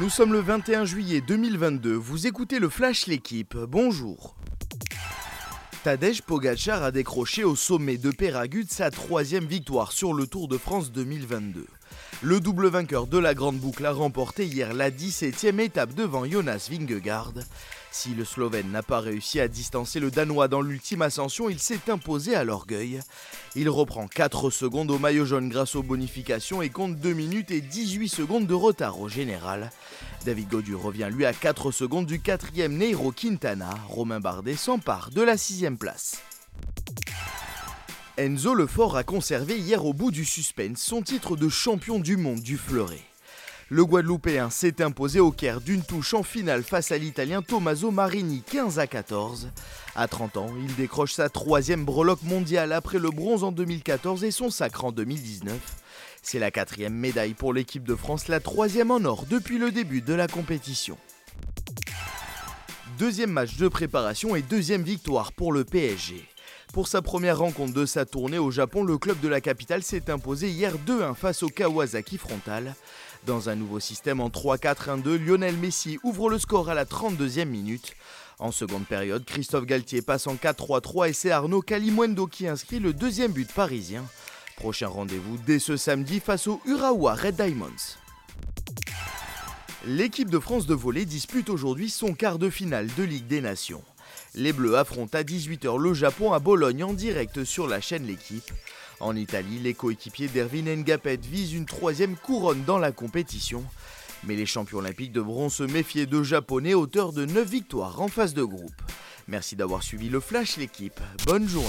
Nous sommes le 21 juillet 2022, vous écoutez le Flash L'équipe, bonjour. Tadej Pogacar a décroché au sommet de Péragude sa troisième victoire sur le Tour de France 2022. Le double vainqueur de la Grande Boucle a remporté hier la 17e étape devant Jonas Vingegaard. Si le Slovène n'a pas réussi à distancer le Danois dans l'ultime ascension, il s'est imposé à l'orgueil. Il reprend 4 secondes au maillot jaune grâce aux bonifications et compte 2 minutes et 18 secondes de retard au général. David Godu revient lui à 4 secondes du quatrième Neiro Quintana. Romain Bardet s'empare de la sixième place. Enzo Lefort a conservé hier au bout du suspense son titre de champion du monde du fleuret. Le Guadeloupéen s'est imposé au Caire d'une touche en finale face à l'Italien Tommaso Marini 15 à 14. À 30 ans, il décroche sa troisième breloque mondiale après le bronze en 2014 et son sacre en 2019. C'est la quatrième médaille pour l'équipe de France, la troisième en or depuis le début de la compétition. Deuxième match de préparation et deuxième victoire pour le PSG. Pour sa première rencontre de sa tournée au Japon, le club de la capitale s'est imposé hier 2-1 face au Kawasaki Frontal. Dans un nouveau système en 3-4-1-2, Lionel Messi ouvre le score à la 32e minute. En seconde période, Christophe Galtier passe en 4-3-3 et c'est Arnaud Kalimwendo qui inscrit le deuxième but parisien. Prochain rendez-vous dès ce samedi face au Urawa Red Diamonds. L'équipe de France de volley dispute aujourd'hui son quart de finale de Ligue des Nations. Les Bleus affrontent à 18h le Japon à Bologne en direct sur la chaîne L'équipe. En Italie, les coéquipiers d'Erwin Ngapet visent une troisième couronne dans la compétition. Mais les champions olympiques devront se méfier de Japonais, auteurs de 9 victoires en phase de groupe. Merci d'avoir suivi le Flash l'équipe. Bonne journée.